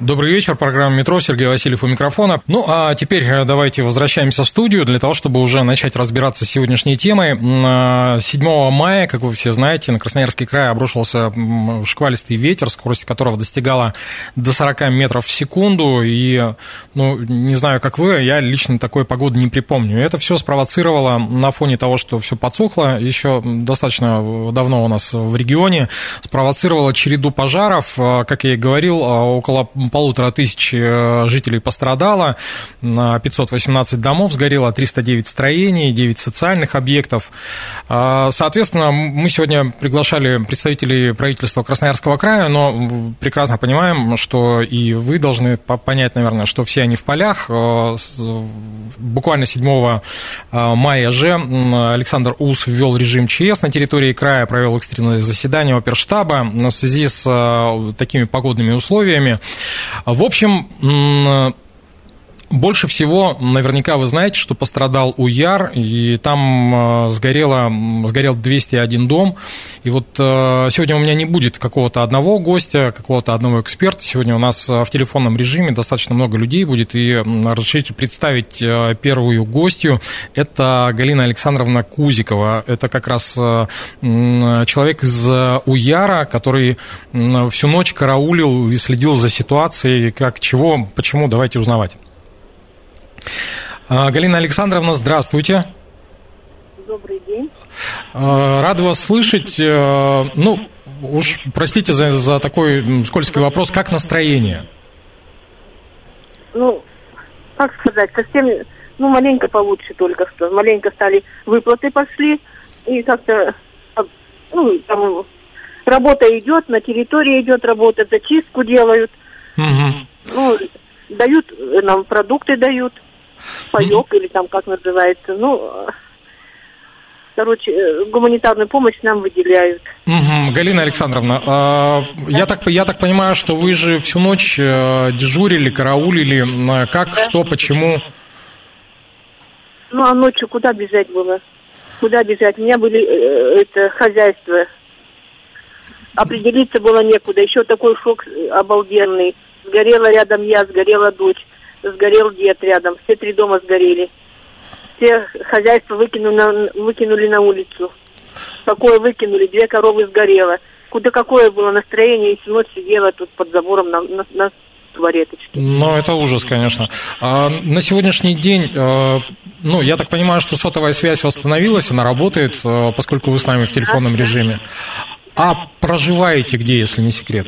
Добрый вечер, программа «Метро», Сергей Васильев у микрофона. Ну, а теперь э, давайте возвращаемся в студию для того, чтобы уже начать разбираться с сегодняшней темой. 7 мая, как вы все знаете, на Красноярский край обрушился шквалистый ветер, скорость которого достигала до 40 метров в секунду. И, ну, не знаю, как вы, я лично такой погоды не припомню. Это все спровоцировало на фоне того, что все подсохло, еще достаточно давно у нас в регионе, спровоцировало череду пожаров, э, как я и говорил, э, полутора тысяч э, жителей пострадало, 518 домов сгорело, 309 строений, 9 социальных объектов. А, соответственно, мы сегодня приглашали представителей правительства Красноярского края, но прекрасно понимаем, что и вы должны понять, наверное, что все они в полях. Э, буквально 7 э, мая же Александр Ус ввел режим ЧС на территории края, провел экстренное заседание оперштаба в связи с такими погодными условиями. В общем, больше всего, наверняка вы знаете, что пострадал Уяр, и там э, сгорело, сгорел 201 дом. И вот э, сегодня у меня не будет какого-то одного гостя, какого-то одного эксперта. Сегодня у нас э, в телефонном режиме достаточно много людей будет, и разрешите представить первую гостью. Это Галина Александровна Кузикова. Это как раз человек из Уяра, который всю ночь караулил и следил за ситуацией, как, чего, почему, давайте узнавать. А, Галина Александровна, здравствуйте. Добрый день. А, рад вас слышать. А, ну, уж простите за, за такой скользкий вопрос. Как настроение? Ну, как сказать, совсем, ну, маленько получше только что. Маленько стали выплаты пошли, и как-то, ну, там, работа идет, на территории идет работа, зачистку делают. Угу. Ну, дают нам продукты дают паек или там как называется. Ну, короче, э, гуманитарную помощь нам выделяют. Угу. Галина Александровна, а, я, так, я так понимаю, что вы же всю ночь э, дежурили, караулили. Как, да. что, почему? Ну, а ночью куда бежать было? Куда бежать? У меня были э, это хозяйство. Определиться было некуда. Еще такой шок обалденный. Сгорела рядом я, сгорела дочь сгорел дед рядом, все три дома сгорели. Все хозяйства выкинули на, выкинули на улицу. Какое выкинули, две коровы сгорело. Куда какое было настроение, и всю ночь сидела тут под забором на, на, на туалеточке. Ну, это ужас, конечно. А на сегодняшний день, э, ну, я так понимаю, что сотовая связь восстановилась, она работает, э, поскольку вы с нами в телефонном режиме. А проживаете где, если не секрет?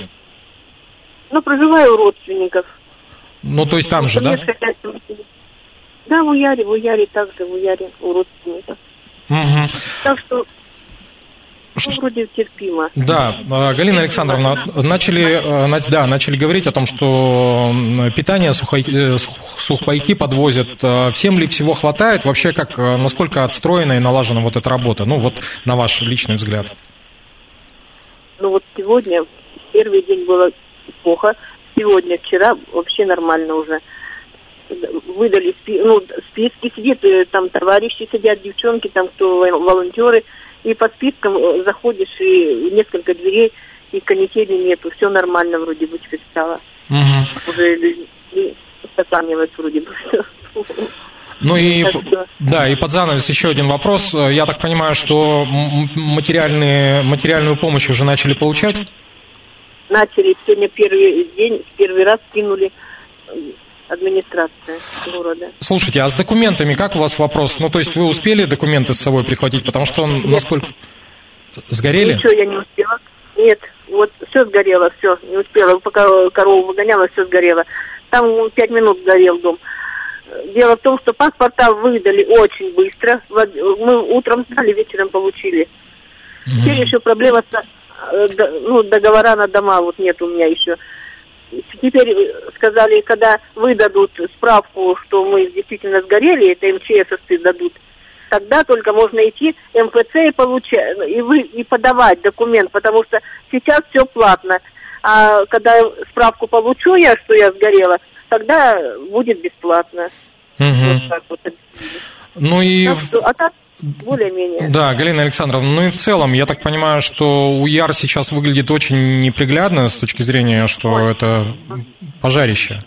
Ну, проживаю у родственников. Ну, то есть там же, да? Да, в Уяре, в Уяре также, в Уяре у родственников. Угу. Так что ну, вроде терпимо. Да, а, Галина Александровна, начали, э, да, начали говорить о том, что питание сухой, сухпайки подвозят. А всем ли всего хватает? Вообще, как, э, насколько отстроена и налажена вот эта работа? Ну, вот на ваш личный взгляд. Ну, вот сегодня, первый день было плохо, сегодня, вчера вообще нормально уже. Выдали спи ну, списки, сидят э, там товарищи сидят, девчонки, там кто волонтеры, и по спискам э, заходишь, и несколько дверей, и канители нету, все нормально вроде бы теперь стало. Угу. Уже устаканивается вроде бы все. Ну и да, и под занавес еще один вопрос. Я так понимаю, что материальные, материальную помощь уже начали получать? Начали сегодня первый день, первый раз кинули администрация города. Слушайте, а с документами как у вас вопрос? Ну, то есть вы успели документы с собой прихватить, потому что он, насколько... Сгорели? Ничего я не успела. Нет, вот все сгорело, все, не успела. Пока корову выгоняла, все сгорело. Там пять минут сгорел дом. Дело в том, что паспорта выдали очень быстро. Мы утром знали, вечером получили. Угу. Теперь еще проблема с ну, договора на дома вот нет у меня еще. теперь сказали, когда выдадут справку, что мы действительно сгорели, это МЧСовцы дадут, тогда только можно идти МФЦ и получать, и, вы, и подавать документ, потому что сейчас все платно. А когда справку получу я, что я сгорела, тогда будет бесплатно. Угу. Вот так вот. Ну и... А так более-менее. Да, Галина Александровна, ну и в целом, я так понимаю, что УЯР сейчас выглядит очень неприглядно с точки зрения, что Ой. это пожарище.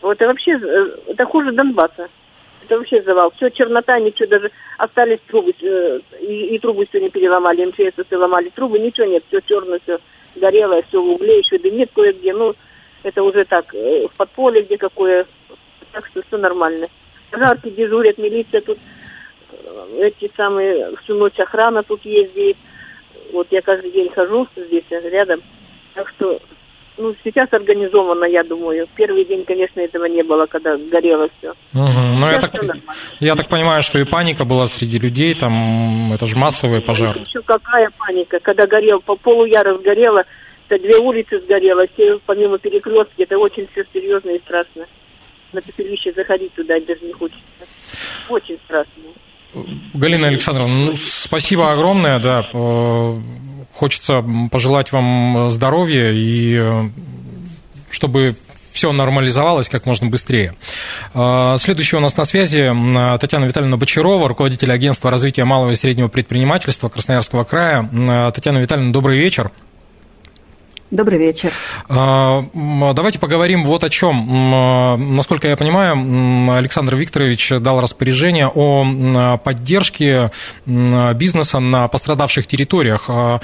Вот это вообще, э, это хуже Донбасса. Это вообще завал. Все, чернота, ничего, даже остались трубы, э, и, и трубы сегодня переломали, МЧС ломали трубы, ничего нет, все черное, все горелое, все в угле, еще дымит кое-где, ну, это уже так, э, в подполе где какое, так что все нормально. Пожарки дежурят, милиция тут эти самые, всю ночь охрана тут ездит. Вот я каждый день хожу здесь, рядом. Так что, ну, сейчас организовано, я думаю. Первый день, конечно, этого не было, когда горело все. Угу. Ну, я так, я так понимаю, что и паника была среди людей, там, это же массовый пожар. Еще какая паника, когда горел, по полу я разгорела, это две улицы сгорело, все помимо перекрестки, это очень все серьезно и страшно. На пепелище заходить туда даже не хочется. Очень страшно. Галина Александровна, ну, спасибо огромное, да. Э, хочется пожелать вам здоровья и э, чтобы все нормализовалось как можно быстрее. Э, следующая у нас на связи Татьяна Витальевна Бочарова, руководитель агентства развития малого и среднего предпринимательства Красноярского края. Татьяна Витальевна, добрый вечер. Добрый вечер. А, давайте поговорим вот о чем. Насколько я понимаю, Александр Викторович дал распоряжение о поддержке бизнеса на пострадавших территориях. А,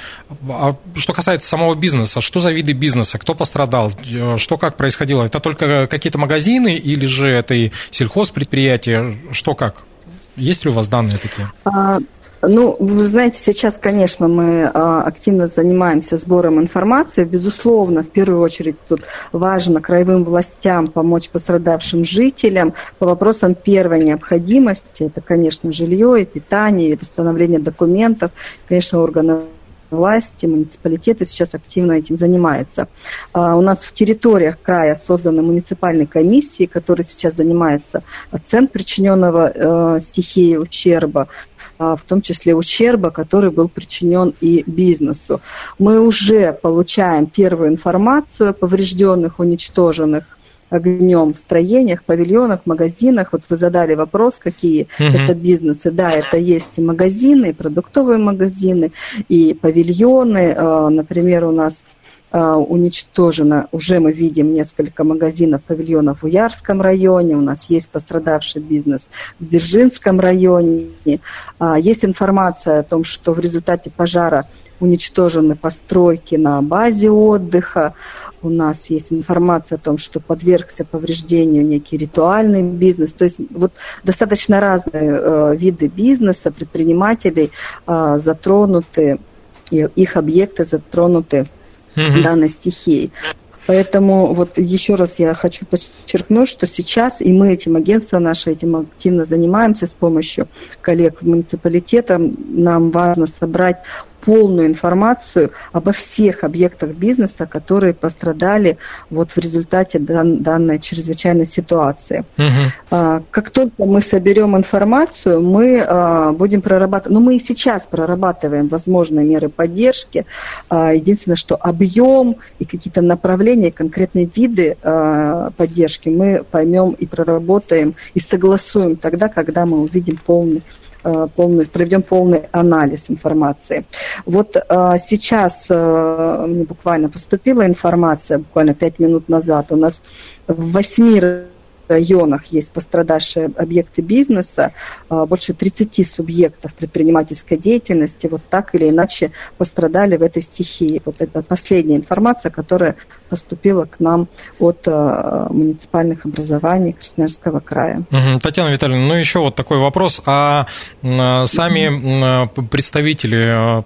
а что касается самого бизнеса, что за виды бизнеса, кто пострадал, что как происходило? Это только какие-то магазины или же это и сельхозпредприятия? Что как? Есть ли у вас данные такие? Ну, вы знаете, сейчас, конечно, мы а, активно занимаемся сбором информации. Безусловно, в первую очередь тут важно краевым властям помочь пострадавшим жителям по вопросам первой необходимости. Это, конечно, жилье и питание, и восстановление документов, конечно, органов власти, муниципалитеты сейчас активно этим занимаются. А, у нас в территориях края созданы муниципальные комиссии, которые сейчас занимаются оценкой причиненного э, стихии ущерба, а, в том числе ущерба, который был причинен и бизнесу. Мы уже получаем первую информацию о поврежденных, уничтоженных огнем в строениях, павильонах, магазинах. Вот вы задали вопрос, какие угу. это бизнесы. Да, это есть и магазины, и продуктовые магазины, и павильоны. А, например, у нас уничтожено. Уже мы видим несколько магазинов, павильонов в Уярском районе. У нас есть пострадавший бизнес в Дзержинском районе. А, есть информация о том, что в результате пожара уничтожены постройки на базе отдыха. У нас есть информация о том, что подвергся повреждению некий ритуальный бизнес. То есть вот достаточно разные э, виды бизнеса, предпринимателей э, затронуты, их объекты затронуты угу. данной стихией. Поэтому вот еще раз я хочу подчеркнуть, что сейчас и мы этим агентством наше этим активно занимаемся с помощью коллег муниципалитета. Нам важно собрать полную информацию обо всех объектах бизнеса, которые пострадали вот в результате дан, данной чрезвычайной ситуации. Угу. Как только мы соберем информацию, мы а, будем прорабатывать, ну мы и сейчас прорабатываем возможные меры поддержки. А, единственное, что объем и какие-то направления, конкретные виды поддержки мы поймем и проработаем и согласуем тогда, когда мы увидим полный полный, проведем полный анализ информации. Вот э, сейчас э, буквально поступила информация, буквально пять минут назад, у нас в восьми районах есть пострадавшие объекты бизнеса, а, больше 30 субъектов предпринимательской деятельности вот так или иначе пострадали в этой стихии. Вот это последняя информация, которая поступила к нам от а, муниципальных образований Красноярского края. Татьяна Витальевна, ну еще вот такой вопрос. А сами представители,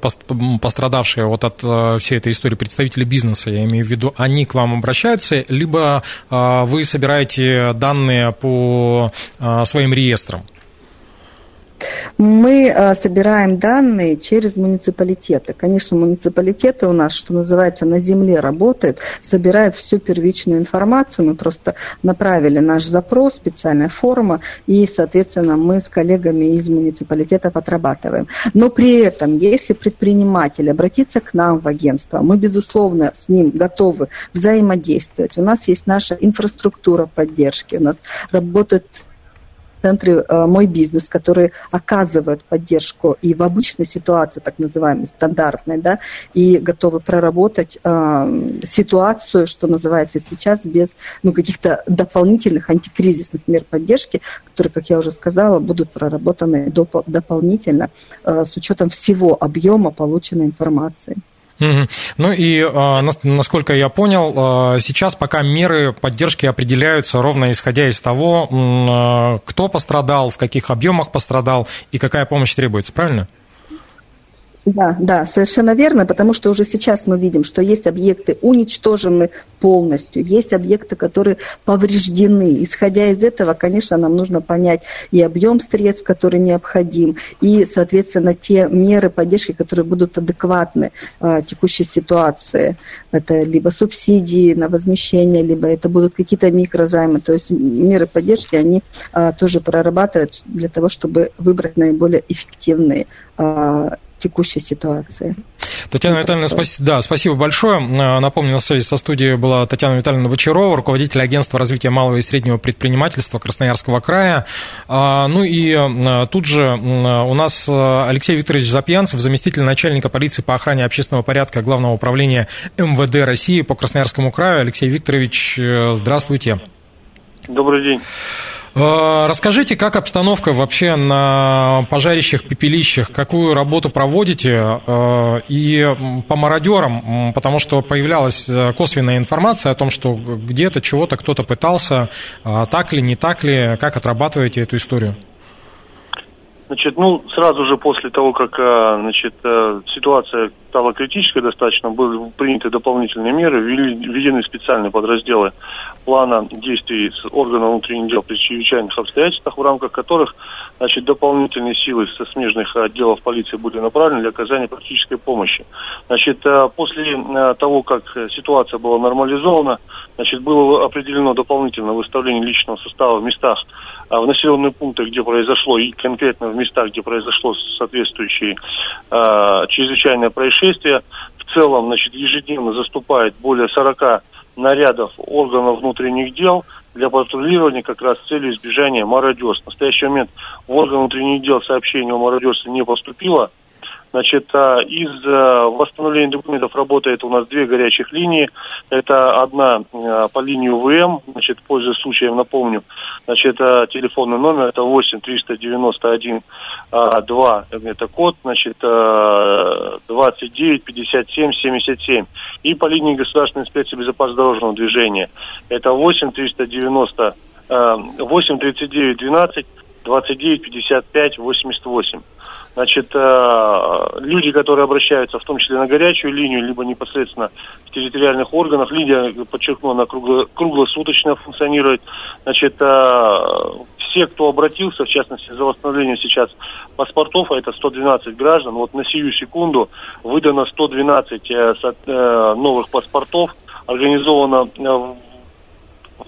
пострадавшие вот от всей этой истории, представители бизнеса, я имею в виду, они к вам обращаются, либо вы собираете данные данные по а, своим реестрам? Мы а, собираем данные через муниципалитеты. Конечно, муниципалитеты у нас, что называется, на земле работают, собирают всю первичную информацию. Мы просто направили наш запрос, специальная форма, и, соответственно, мы с коллегами из муниципалитетов отрабатываем. Но при этом, если предприниматель обратится к нам в агентство, мы, безусловно, с ним готовы взаимодействовать. У нас есть наша инфраструктура поддержки, у нас работают центры э, «Мой бизнес», которые оказывают поддержку и в обычной ситуации, так называемой, стандартной, да, и готовы проработать э, ситуацию, что называется сейчас, без ну, каких-то дополнительных антикризисных мер поддержки, которые, как я уже сказала, будут проработаны доп- дополнительно э, с учетом всего объема полученной информации. Ну и, а, насколько я понял, а, сейчас пока меры поддержки определяются ровно исходя из того, а, кто пострадал, в каких объемах пострадал и какая помощь требуется, правильно? Да, да, совершенно верно, потому что уже сейчас мы видим, что есть объекты уничтожены полностью, есть объекты, которые повреждены. Исходя из этого, конечно, нам нужно понять и объем средств, который необходим, и, соответственно, те меры поддержки, которые будут адекватны э, текущей ситуации. Это либо субсидии на возмещение, либо это будут какие-то микрозаймы. То есть меры поддержки, они э, тоже прорабатывают для того, чтобы выбрать наиболее эффективные э, текущей ситуации. Татьяна Витальевна, спаси, да, спасибо большое. Э, напомню, на связи со студией была Татьяна Витальевна Бочарова, руководитель агентства развития малого и среднего предпринимательства Красноярского края. А, ну и э, тут же у нас э, Алексей Викторович Запьянцев, заместитель начальника полиции по охране общественного порядка Главного управления МВД России по Красноярскому краю. Алексей Викторович, здравствуйте. Добрый день. Э, расскажите, как обстановка вообще на пожарищах, пепелищах, какую работу проводите э, и по мародерам, потому что появлялась э, косвенная информация о том, что где-то чего-то кто-то пытался, так ли, не так ли, как отрабатываете эту историю? Значит, ну, сразу же после того, как, значит, ситуация стала критической достаточно, были приняты дополнительные меры, введены специальные подразделы плана действий с органов внутренних дел при чрезвычайных обстоятельствах, в рамках которых значит, дополнительные силы со смежных отделов полиции были направлены для оказания практической помощи. Значит, э, после э, того, как ситуация была нормализована, значит, было определено дополнительное выставление личного состава в местах, э, в населенных пунктах, где произошло, и конкретно в местах, где произошло соответствующее чрезвычайное происшествие. В целом, значит, ежедневно заступает более 40 нарядов органов внутренних дел для патрулирования как раз с целью избежания мародерства. В настоящий момент в орган внутренних дел сообщение о мародерстве не поступило. Значит, а, из а, восстановления документов работает у нас две горячих линии. Это одна а, по линии ВМ, значит, пользуясь случаем, напомню, значит, телефонный номер, это 8 391 2, это код, значит, 29 57 77. И по линии Государственной инспекции безопасности дорожного движения, это 8 390 8 39 12 29 55 88. Значит, э, люди, которые обращаются в том числе на горячую линию, либо непосредственно в территориальных органах, линия, подчеркну, она кругло, круглосуточно функционирует. Значит, э, все, кто обратился, в частности, за восстановлением сейчас паспортов, а это 112 граждан, вот на сию секунду выдано 112 э, новых паспортов, организовано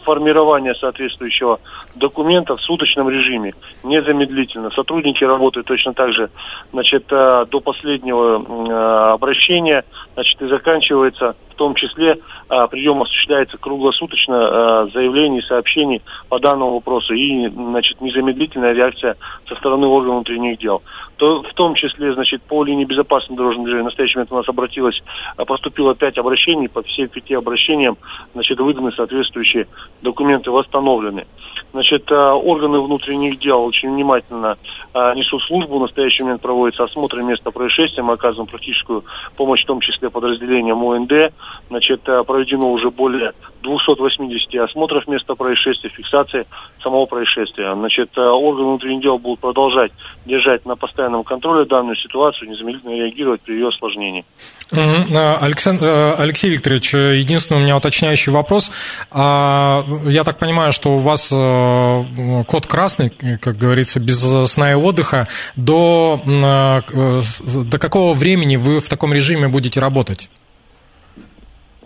формирования соответствующего документа в суточном режиме, незамедлительно. Сотрудники работают точно так же, значит, э, до последнего э, обращения, значит, и заканчивается в том числе э, прием осуществляется круглосуточно заявлений, сообщений по данному вопросу и, значит, незамедлительная реакция со стороны органов внутренних дел то в том числе, значит, по линии безопасности дорожного движения в настоящий момент у нас обратилось, а, поступило пять обращений, по всем пяти обращениям, значит, выданы соответствующие документы, восстановлены. Значит, а, органы внутренних дел очень внимательно а, несут службу. В настоящий момент проводится осмотр места происшествия. Мы оказываем практическую помощь, в том числе подразделениям ОНД. Значит, проведено уже более 280 осмотров места происшествия, фиксации самого происшествия. Значит, э, органы внутренних дел будут продолжать держать на постоянном контроле данную ситуацию, незамедлительно реагировать при ее осложнении. Александр, Алексей Викторович, единственный у меня уточняющий вопрос. А, я так понимаю, что у вас код красный, как говорится, без сна и отдыха. До, до какого времени вы в таком режиме будете работать?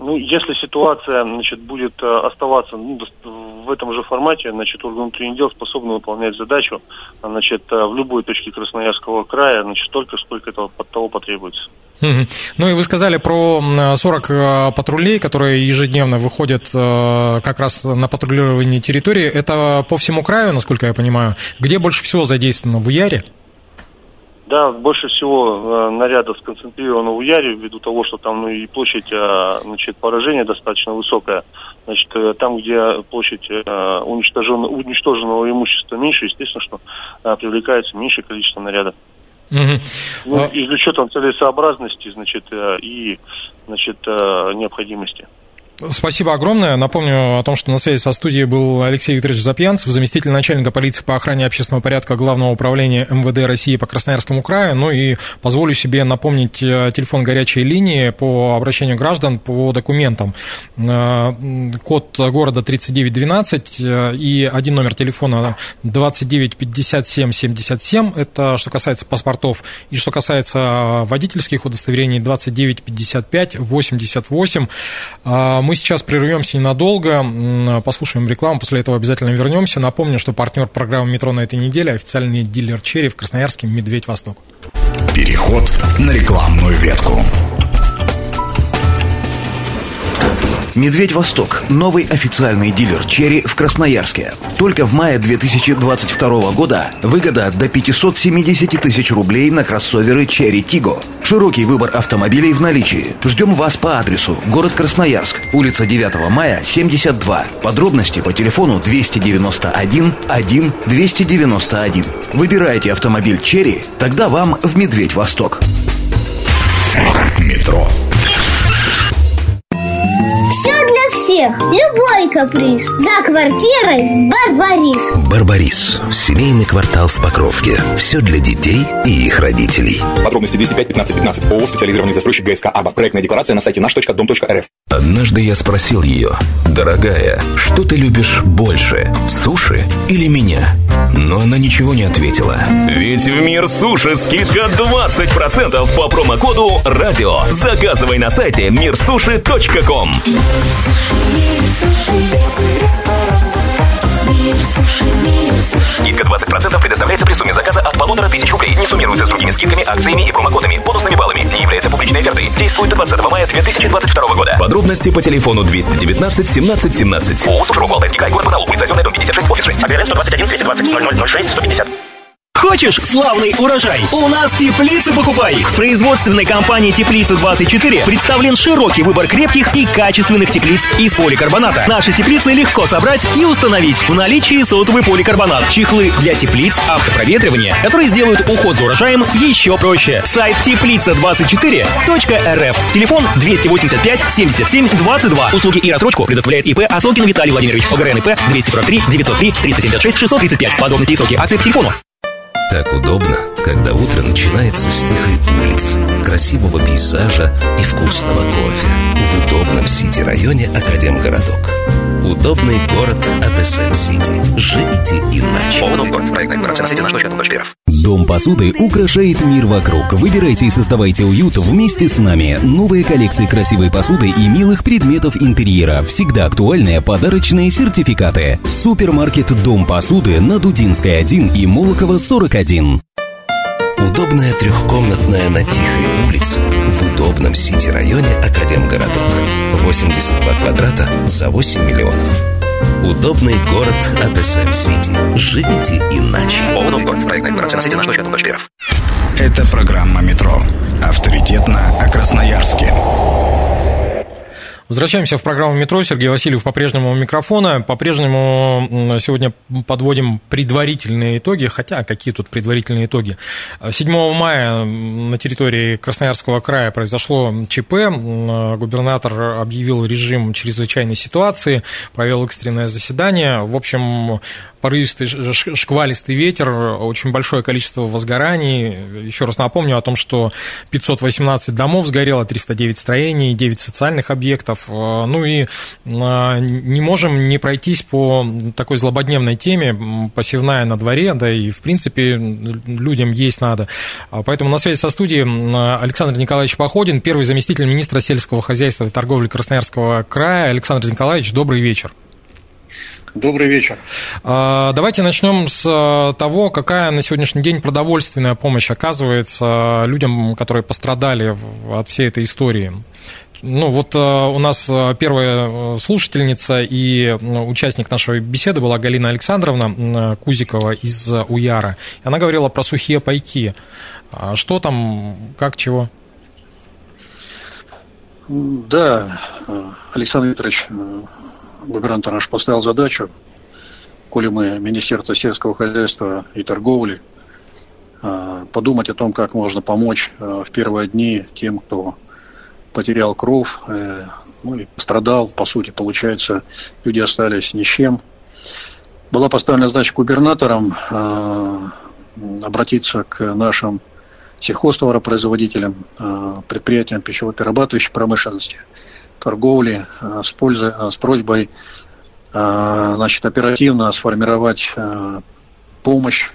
Ну, если ситуация, значит, будет э, оставаться ну, в этом же формате, значит, орган внутренних дел способны выполнять задачу, значит, э, в любой точке Красноярского края, значит, столько, сколько этого под того потребуется. Ну и вы сказали про 40 э, патрулей, которые ежедневно выходят как раз на патрулирование территории. Это по всему краю, насколько я понимаю. Где больше всего задействовано? В Яре? Да, больше всего э, нарядов сконцентрировано в Яре, ввиду того, что там ну, и площадь э, значит, поражения достаточно высокая. Значит, э, там, где площадь э, уничтоженного, уничтоженного имущества меньше, естественно, что э, привлекается меньшее количество нарядов. Угу. Ну, и с учетом целесообразности, значит, э, и значит, э, необходимости. Спасибо огромное. Напомню о том, что на связи со студией был Алексей Викторович Запьянцев, заместитель начальника полиции по охране общественного порядка Главного управления МВД России по Красноярскому краю. Ну и позволю себе напомнить э, телефон горячей линии по обращению граждан по документам. Э, код города 3912 э, и один номер телефона 295777. Это что касается паспортов. И что касается водительских удостоверений 2955 88 мы сейчас прервемся ненадолго, послушаем рекламу, после этого обязательно вернемся. Напомню, что партнер программы «Метро» на этой неделе – официальный дилер «Chery» в Красноярске «Медведь Восток». Переход на рекламную ветку. «Медведь Восток» – новый официальный дилер «Chery» в Красноярске. Только в мае 2022 года выгода до 570 тысяч рублей на кроссоверы «Chery Tiggo». Широкий выбор автомобилей в наличии. Ждем вас по адресу город Красноярск, улица 9 мая, 72. Подробности по телефону 291 1 291. Выбирайте автомобиль «Черри», тогда вам в «Медведь Восток». Метро любой каприз. За квартирой Барбарис. Барбарис. Семейный квартал в Покровке. Все для детей и их родителей. Подробности 205 15 15. ООО «Специализированный застройщик ГСК АБА». Проектная декларация на сайте наш.дом.рф. Однажды я спросил ее, дорогая, что ты любишь больше, суши или меня? Но она ничего не ответила. Ведь в мир суши скидка 20% по промокоду «Радио». Заказывай на сайте мирсуши.ком. Скидка 20% предоставляется при сумме заказа от полутора тысяч рублей. Не суммируется с другими скидками, акциями и промокодами, бонусными баллами. Не является публичной офертой. Действует до 20 мая 2022 года. Подробности по телефону 219 17 17. ООО «Суши Алтайский край», город Потолок, улица Озерная, дом 56, офис 6. Объявляем 121 220 0006 150. Хочешь славный урожай? У нас теплицы покупай! В производственной компании «Теплица-24» представлен широкий выбор крепких и качественных теплиц из поликарбоната. Наши теплицы легко собрать и установить. В наличии сотовый поликарбонат, чехлы для теплиц, автопроветривание, которые сделают уход за урожаем еще проще. Сайт теплица24.рф. Телефон 285 77 22. Услуги и рассрочку предоставляет ИП Осокин Виталий Владимирович. ОГРН ИП 243 903 376 635. Подробности и сроки акции по телефону. Так удобно, когда утро начинается с тихой улицы, красивого пейзажа и вкусного кофе. В удобном сити-районе Академгородок. Удобный город от СМ Сити. Живите иначе. Оно город. Декларация на сайте наш.дом.рф. Дом посуды украшает мир вокруг. Выбирайте и создавайте уют вместе с нами. Новые коллекции красивой посуды и милых предметов интерьера. Всегда актуальные подарочные сертификаты. Супермаркет Дом посуды на Дудинской 1 и Молокова 41. Удобная трехкомнатная на Тихой улице в удобном сити-районе Академгородок. 82 квадрата за 8 миллионов. Удобный город от СМ Сити. Живите иначе. Оно город. Проектная декларация на сайте наш.дом.рф. Это программа «Метро». Авторитетно о Красноярске. Возвращаемся в программу «Метро». Сергей Васильев по-прежнему у микрофона. По-прежнему сегодня подводим предварительные итоги. Хотя, какие тут предварительные итоги? 7 мая на территории Красноярского края произошло ЧП. Губернатор объявил режим чрезвычайной ситуации, провел экстренное заседание. В общем, порывистый шквалистый ветер, очень большое количество возгораний. Еще раз напомню о том, что 518 домов сгорело, 309 строений, 9 социальных объектов. Ну и а, не можем не пройтись по такой злободневной теме, посевная на дворе, да и в принципе людям есть надо. А поэтому на связи со студией Александр Николаевич Походин, первый заместитель министра сельского хозяйства и торговли Красноярского края. Александр Николаевич, добрый вечер. Добрый вечер. А, давайте начнем с а, того, какая на сегодняшний день продовольственная помощь оказывается людям, которые пострадали от всей этой истории. Ну, вот а, у нас первая слушательница и участник нашей беседы была Галина Александровна Кузикова из Уяра. Она говорила про сухие пайки. Что там, как, чего? Да, Александр Викторович, губернатор наш поставил задачу, коли мы Министерство сельского хозяйства и торговли, а, подумать о том, как можно помочь а, в первые дни тем, кто потерял кровь, э, ну и пострадал, по сути, получается, люди остались ни с чем. Была поставлена задача губернаторам а, обратиться к нашим сельхозтоваропроизводителям, предприятиям пищево-перерабатывающей промышленности – торговли э, с, пользой, э, с просьбой э, значит, оперативно сформировать помощь,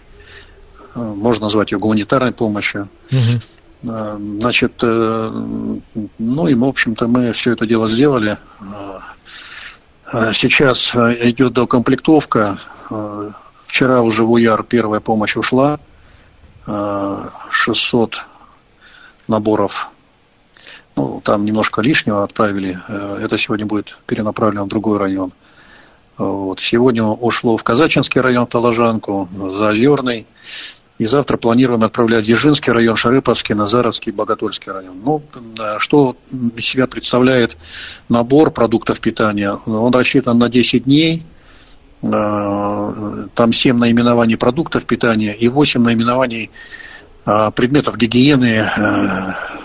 можно назвать ее гуманитарной помощью. Угу. Значит, ну и, в общем-то, мы все это дело сделали. Сейчас идет докомплектовка. Вчера уже в УЯР первая помощь ушла. 600 наборов ну, там немножко лишнего отправили. Э, это сегодня будет перенаправлено в другой район. Вот. Сегодня ушло в Казачинский район, Таложанку, Заозерный. И завтра планируем отправлять Ежинский район, Шарыповский, Назаровский, Боготольский район. Ну, что из себя представляет набор продуктов питания? Он рассчитан на 10 дней. Э, там 7 наименований продуктов питания и 8 наименований э, предметов гигиены,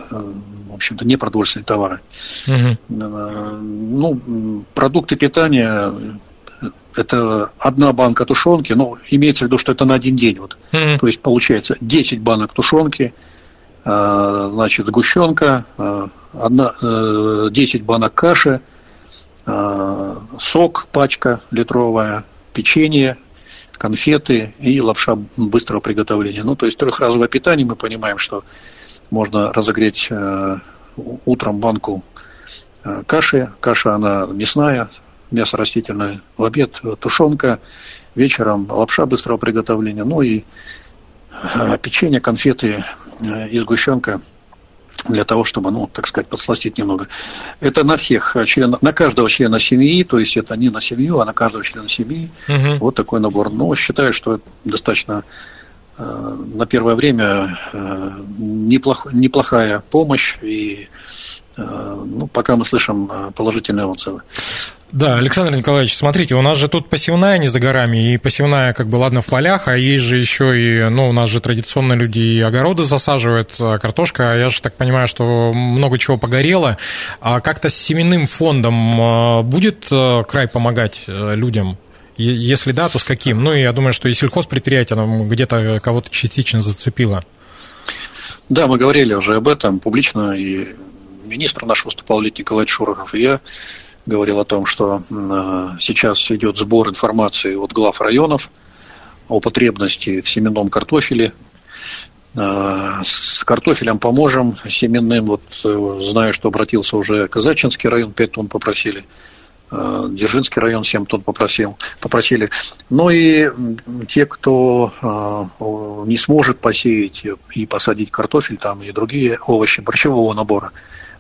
в общем-то, не продовольственные товары. Угу. Ну, продукты питания это одна банка тушенки, но имеется в виду, что это на один день. Вот. Mm-hmm. То есть получается 10 банок тушенки, а, значит, сгущенка, а, одна, 10 э, банок каши, сок, пачка литровая, печенье, конфеты и лапша быстрого приготовления. Ну, то есть трехразовое питание, мы понимаем, что можно разогреть э, утром банку э, каши. Каша, она мясная, мясо растительное. В обед тушенка, вечером лапша быстрого приготовления. Ну и э, печенье, конфеты и сгущенка для того, чтобы, ну, так сказать, подсластить немного. Это на всех членов, на каждого члена семьи, то есть это не на семью, а на каждого члена семьи. Угу. Вот такой набор. Но считаю, что достаточно Э, на первое время э, неплох, неплохая помощь, и э, ну, пока мы слышим положительные отзывы. Да, Александр Николаевич, смотрите, у нас же тут посевная не за горами, и посевная, как бы, ладно, в полях, а есть же еще и, ну, у нас же традиционно люди и огороды засаживают, картошка, а я же так понимаю, что много чего погорело. А как-то с семенным фондом будет край помогать людям? Если да, то с каким? Ну, я думаю, что и сельхозпредприятие нам где-то кого-то частично зацепило. Да, мы говорили уже об этом публично, и министр наш выступал, Лет Николаевич Шорохов, и я говорил о том, что сейчас идет сбор информации от глав районов о потребности в семенном картофеле. С картофелем поможем, семенным, вот э, знаю, что обратился уже Казачинский район, 5 тонн попросили – Э, Дзержинский район 7 тонн попросил, попросили. Но и те, кто э, не сможет посеять и посадить картофель там и другие овощи борщевого набора,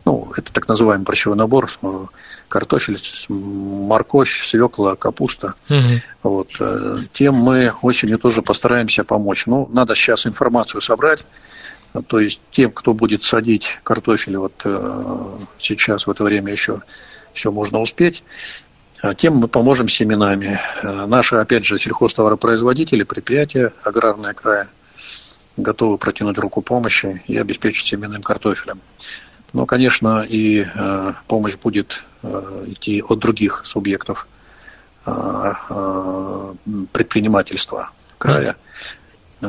ну, это так называемый борщевой набор, э, картофель, морковь, свекла, капуста. Угу. Вот, тем мы осенью тоже постараемся помочь. Ну, надо сейчас информацию собрать, то есть тем, кто будет садить картофель вот сейчас в это время еще все можно успеть, тем мы поможем семенами. Наши, опять же, сельхозтоваропроизводители, предприятия аграрные края готовы протянуть руку помощи и обеспечить семенным картофелем. Но, конечно, и помощь будет идти от других субъектов предпринимательства края.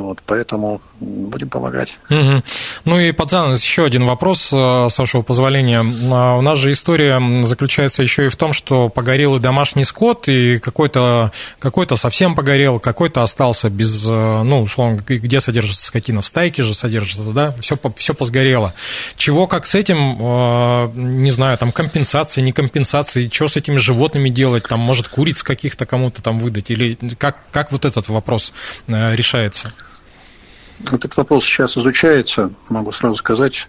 Вот, поэтому будем помогать. Угу. Ну и занавес еще один вопрос, э, с вашего позволения. А, у нас же история заключается еще и в том, что погорел и домашний скот, и какой-то какой совсем погорел, какой-то остался без, э, ну, условно, где содержится скотина, в стайке же содержится, да, все, все посгорело. Чего, как с этим, э, не знаю, там компенсации, не компенсации, что с этими животными делать, там, может, куриц каких-то кому-то там выдать, или как, как вот этот вопрос решается? Этот вопрос сейчас изучается, могу сразу сказать.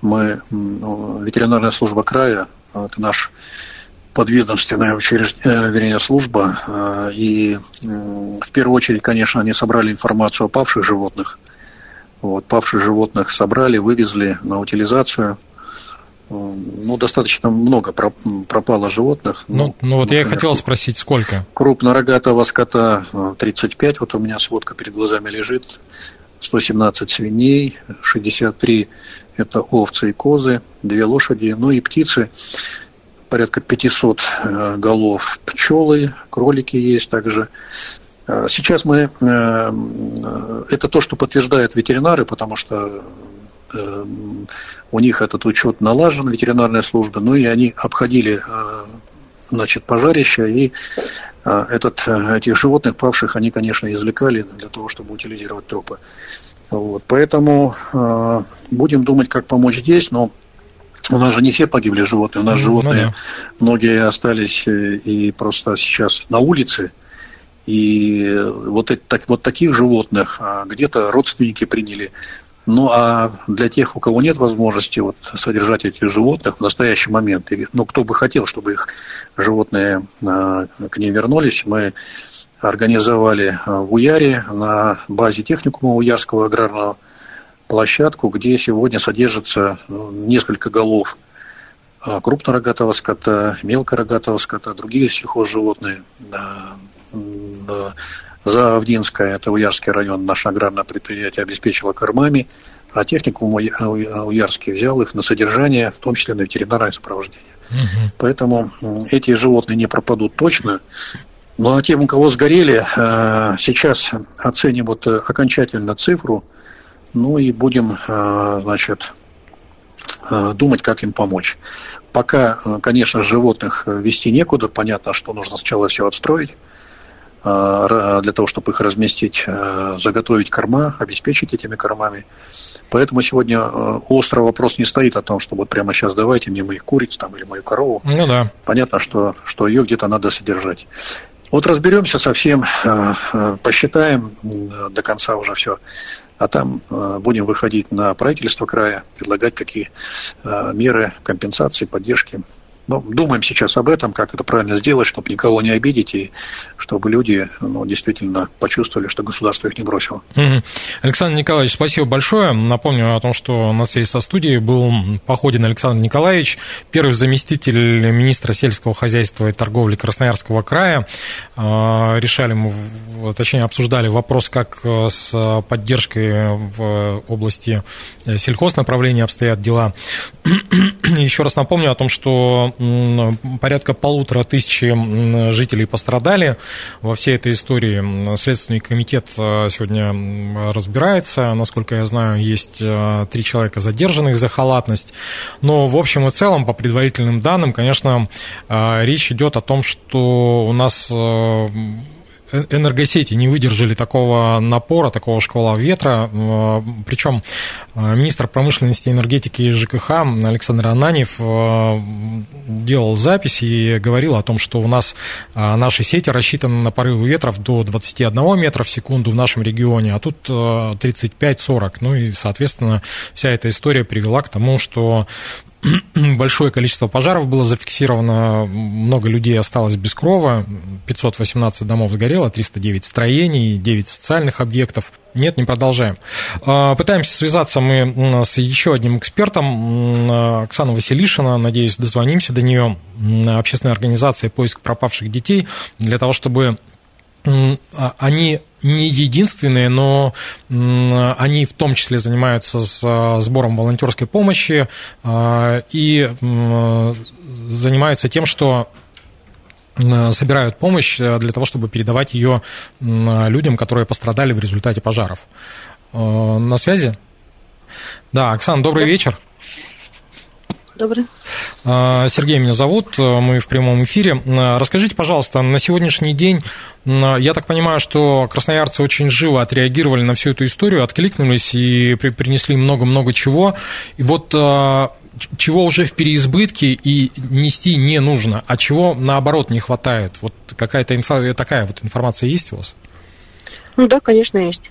Мы, ну, ветеринарная служба края, это наш подведомственная учреждение, э, вернее, служба. Э, и в первую очередь, конечно, они собрали информацию о павших животных. Вот, павших животных собрали, вывезли на утилизацию. Ну, достаточно много пропало животных. Ну, ну, ну вот например, я и хотел спросить, сколько? Крупнорогатого скота 35, э, вот у меня сводка перед глазами лежит. 117 свиней, 63 это овцы и козы, две лошади, ну и птицы, порядка 500 э, голов пчелы, кролики есть также. Э, сейчас мы, э, это то, что подтверждают ветеринары, потому что у них этот учет налажен, ветеринарная служба, ну и они обходили значит, пожарища и а, этот, э, этих животных павших они, конечно, извлекали для того, чтобы утилизировать трупы. Вот, поэтому э, будем думать, как помочь здесь, но у нас же не все погибли животные, у нас животные, ну, да. многие остались э, и просто сейчас на улице, и вот, так, вот таких животных а, где-то родственники приняли ну, а для тех, у кого нет возможности вот, содержать этих животных в настоящий момент, или, ну, кто бы хотел, чтобы их животные а, к ним вернулись, мы организовали а, в Уяре на базе техникума Уярского аграрного площадку, где сегодня содержится ну, несколько голов а, крупнорогатого скота, мелкорогатого скота, другие сельхозживотные. Заавдинская, это Уярский район, наше аграрное предприятие обеспечило кормами, а техникум Уярский взял их на содержание, в том числе на ветеринарное сопровождение. Угу. Поэтому эти животные не пропадут точно. Ну а тем, у кого сгорели, э, сейчас оценим вот э, окончательно цифру, ну и будем, э, значит, думать, как им помочь. Пока, конечно, животных вести некуда, понятно, что нужно сначала все отстроить, а, для того, чтобы их разместить, а, заготовить корма, обеспечить этими кормами. Поэтому сегодня а, острый вопрос не стоит о том, что вот прямо сейчас давайте мне моих куриц там, или мою корову. Ну да. Понятно, что, что ее где-то надо содержать. Вот разберемся совсем, посчитаем до конца уже все, а там будем выходить на правительство края, предлагать какие меры компенсации, поддержки ну, думаем сейчас об этом, как это правильно сделать, чтобы никого не обидеть, и чтобы люди ну, действительно почувствовали, что государство их не бросило. Александр Николаевич, спасибо большое. Напомню о том, что на связи со студией был Походин Александр Николаевич, первый заместитель министра сельского хозяйства и торговли Красноярского края. А, решали мы, точнее, обсуждали вопрос, как с поддержкой в области сельхознаправления обстоят дела. Еще раз напомню о том, что порядка полутора тысяч жителей пострадали во всей этой истории. Следственный комитет э, сегодня разбирается. Насколько я знаю, есть э, три человека задержанных за халатность. Но в общем и целом, по предварительным данным, конечно, э, речь идет о том, что у нас энергосети не выдержали такого напора, такого шквала ветра. Э, Причем э, министр промышленности, энергетики и ЖКХ Александр Ананьев делал запись и говорил о том, что у нас наши сети рассчитаны на порывы ветров до 21 метра в секунду в нашем регионе, а тут 35-40. Ну и, соответственно, вся эта история привела к тому, что большое количество пожаров было зафиксировано, много людей осталось без крова, 518 домов сгорело, 309 строений, 9 социальных объектов. Нет, не продолжаем. А, пытаемся связаться мы с еще одним экспертом, Оксана Василишина, надеюсь, дозвонимся до нее, общественная организация «Поиск пропавших детей», для того, чтобы они не единственные, но они в том числе занимаются сбором волонтерской помощи а, и занимаются тем, что собирают помощь э, для того, чтобы передавать ее людям, которые пострадали в результате пожаров. Э, на связи? Да, Оксана, добрый да. вечер. Добрый. А, Сергей меня зовут, мы в прямом эфире. Расскажите, пожалуйста, на сегодняшний день, я так понимаю, что красноярцы очень живо отреагировали на всю эту историю, откликнулись и принесли много-много чего. И вот а, чего уже в переизбытке и нести не нужно, а чего наоборот не хватает? Вот какая-то инфа, такая вот информация есть у вас? Ну да, конечно, есть.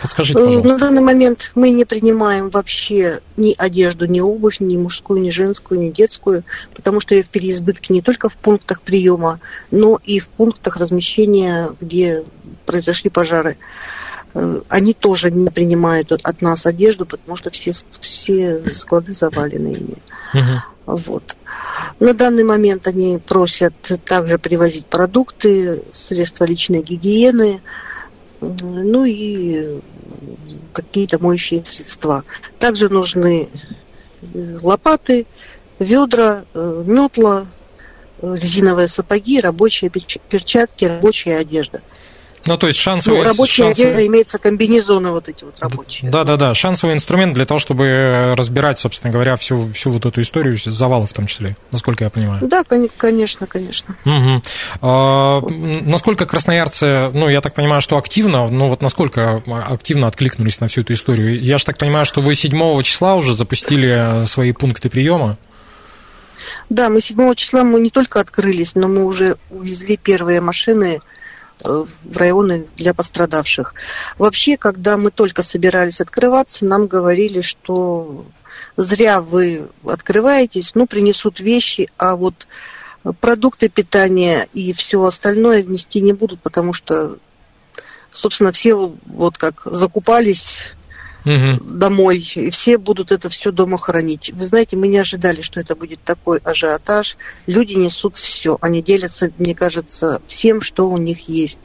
Подскажите, пожалуйста. На данный момент мы не принимаем вообще ни одежду, ни обувь, ни мужскую, ни женскую, ни детскую, потому что ее в переизбытке не только в пунктах приема, но и в пунктах размещения, где произошли пожары. Э, они тоже не принимают от нас одежду, потому что все, все склады завалены ими. Угу. Вот. На данный момент они просят также привозить продукты, средства личной гигиены, ну и какие-то моющие средства. Также нужны э, лопаты, ведра, э, метла, э, резиновые сапоги, рабочие перчатки, рабочая одежда. Ну, то есть шансовый... Ну, рабочая шансовый... одежда имеется комбинезоны вот эти вот рабочие. Да-да-да, шансовый инструмент для того, чтобы разбирать, собственно говоря, всю, всю вот эту историю, завалы в том числе, насколько я понимаю. Да, конечно, конечно. Угу. А, насколько красноярцы, ну, я так понимаю, что активно, ну, вот насколько активно откликнулись на всю эту историю? Я же так понимаю, что вы 7 числа уже запустили свои пункты приема? Да, мы 7 числа мы не только открылись, но мы уже увезли первые машины Э, в районы для пострадавших. Вообще, когда мы только собирались открываться, нам говорили, что зря вы открываетесь, ну, принесут вещи, а вот продукты питания и все остальное внести не будут, потому что, собственно, все вот как закупались угу. домой, и все будут это все дома хранить. Вы знаете, мы не ожидали, что это будет такой ажиотаж. Люди несут все, они делятся, мне кажется, всем, что у них есть.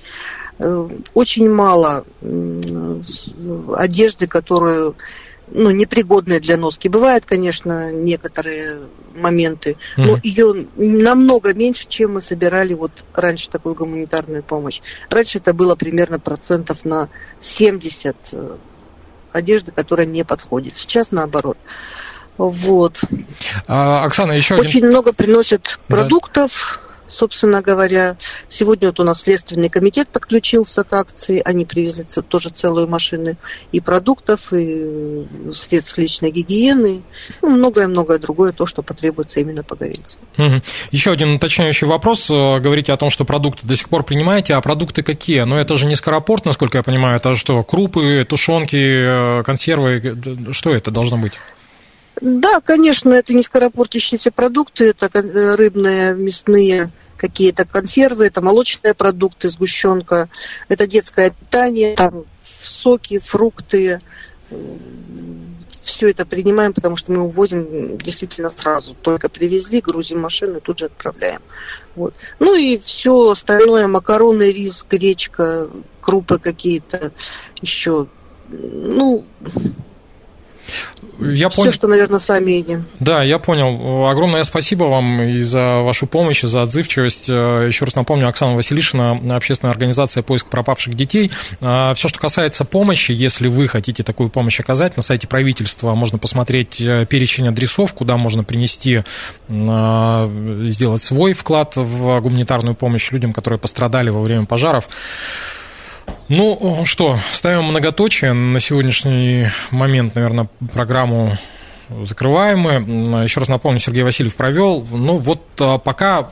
Э, очень мало одежды, которую ну, непригодная для носки. Бывают, конечно, некоторые моменты, mm-hmm. но ее намного меньше, чем мы собирали вот раньше такую гуманитарную помощь. Раньше это было примерно процентов на 70 одежды, которая не подходит. Сейчас наоборот. Вот. А, Оксана, еще Очень один... много приносят продуктов. Да собственно говоря. Сегодня вот у нас Следственный комитет подключился к акции. Они привезли тоже целую машину и продуктов, и средств личной гигиены, ну, многое-многое другое, то, что потребуется именно погорельцам. Угу. Еще один уточняющий вопрос. Говорите о том, что продукты до сих пор принимаете, а продукты какие? Но это же не скоропорт, насколько я понимаю, это что, крупы, тушенки, э, консервы, что это должно быть? Да, конечно, это не скоропортящиеся продукты, это рыбные, мясные какие-то консервы, это молочные продукты, сгущенка, это детское питание, там соки, фрукты, все это принимаем, потому что мы увозим действительно сразу. Только привезли, грузим машину и тут же отправляем. Вот. Ну и все остальное, макароны, рис, гречка, крупы какие-то еще. Ну, я. Все, что, наверное, сами едим. Да, я понял. Огромное спасибо вам и за вашу помощь, и за отзывчивость. Э, еще раз напомню, Оксана Василишина, общественная организация «Поиск пропавших детей». Э, Все, что касается помощи, если вы хотите такую помощь оказать, на сайте правительства можно посмотреть э, перечень адресов, куда можно принести, сделать свой вклад в гуманитарную помощь людям, которые пострадали во время пожаров. Ну что, ставим многоточие. На сегодняшний момент, наверное, программу закрываем мы. Еще раз напомню, Сергей Васильев провел. Ну вот а, пока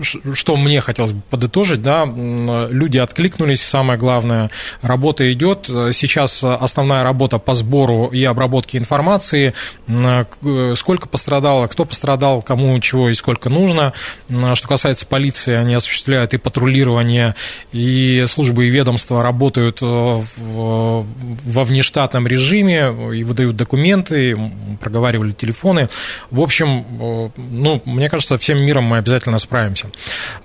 что мне хотелось бы подытожить, да, люди откликнулись, самое главное, работа идет. Сейчас основная работа по сбору и обработке информации, сколько пострадало, кто пострадал, кому чего и сколько нужно. Что касается полиции, они осуществляют и патрулирование, и службы и ведомства работают во внештатном режиме и выдают документы, проговаривали телефоны. В общем, ну, мне кажется, всем миром мы обязательно справимся сайте.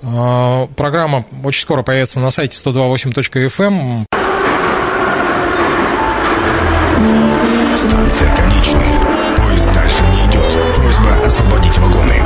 А, программа очень скоро появится на сайте 128.fm. Эм. Станция конечная. Поезд дальше не идет. Просьба освободить вагоны.